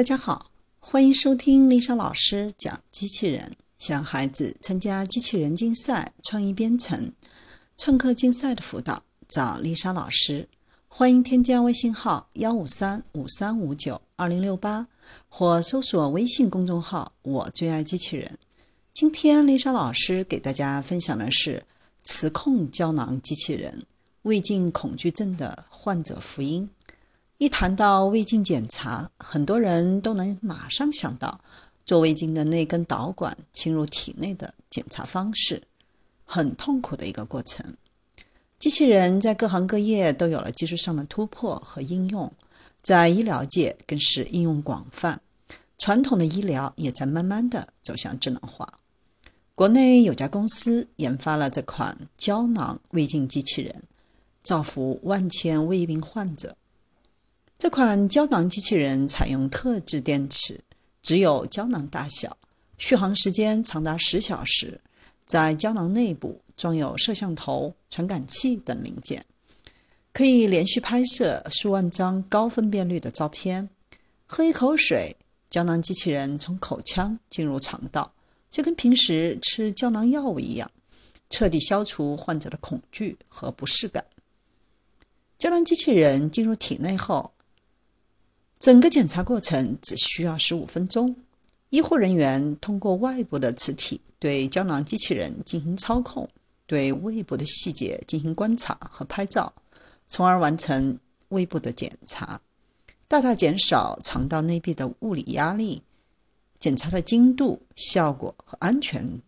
大家好，欢迎收听丽莎老师讲机器人。想孩子参加机器人竞赛、创意编程、创客竞赛的辅导，找丽莎老师。欢迎添加微信号幺五三五三五九二零六八，或搜索微信公众号“我最爱机器人”。今天丽莎老师给大家分享的是磁控胶囊机器人胃镜恐惧症的患者福音。一谈到胃镜检查，很多人都能马上想到做胃镜的那根导管侵入体内的检查方式，很痛苦的一个过程。机器人在各行各业都有了技术上的突破和应用，在医疗界更是应用广泛，传统的医疗也在慢慢的走向智能化。国内有家公司研发了这款胶囊胃镜机器人，造福万千胃病患者。这款胶囊机器人采用特制电池，只有胶囊大小，续航时间长达十小时。在胶囊内部装有摄像头、传感器等零件，可以连续拍摄数万张高分辨率的照片。喝一口水，胶囊机器人从口腔进入肠道，就跟平时吃胶囊药物一样，彻底消除患者的恐惧和不适感。胶囊机器人进入体内后，整个检查过程只需要十五分钟。医护人员通过外部的磁体对胶囊机器人进行操控，对胃部的细节进行观察和拍照，从而完成胃部的检查，大大减少肠道内壁的物理压力。检查的精度、效果和安全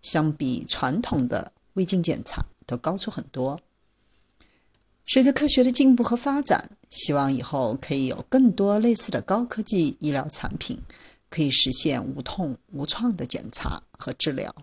相比传统的胃镜检查都高出很多。随着科学的进步和发展，希望以后可以有更多类似的高科技医疗产品，可以实现无痛无创的检查和治疗。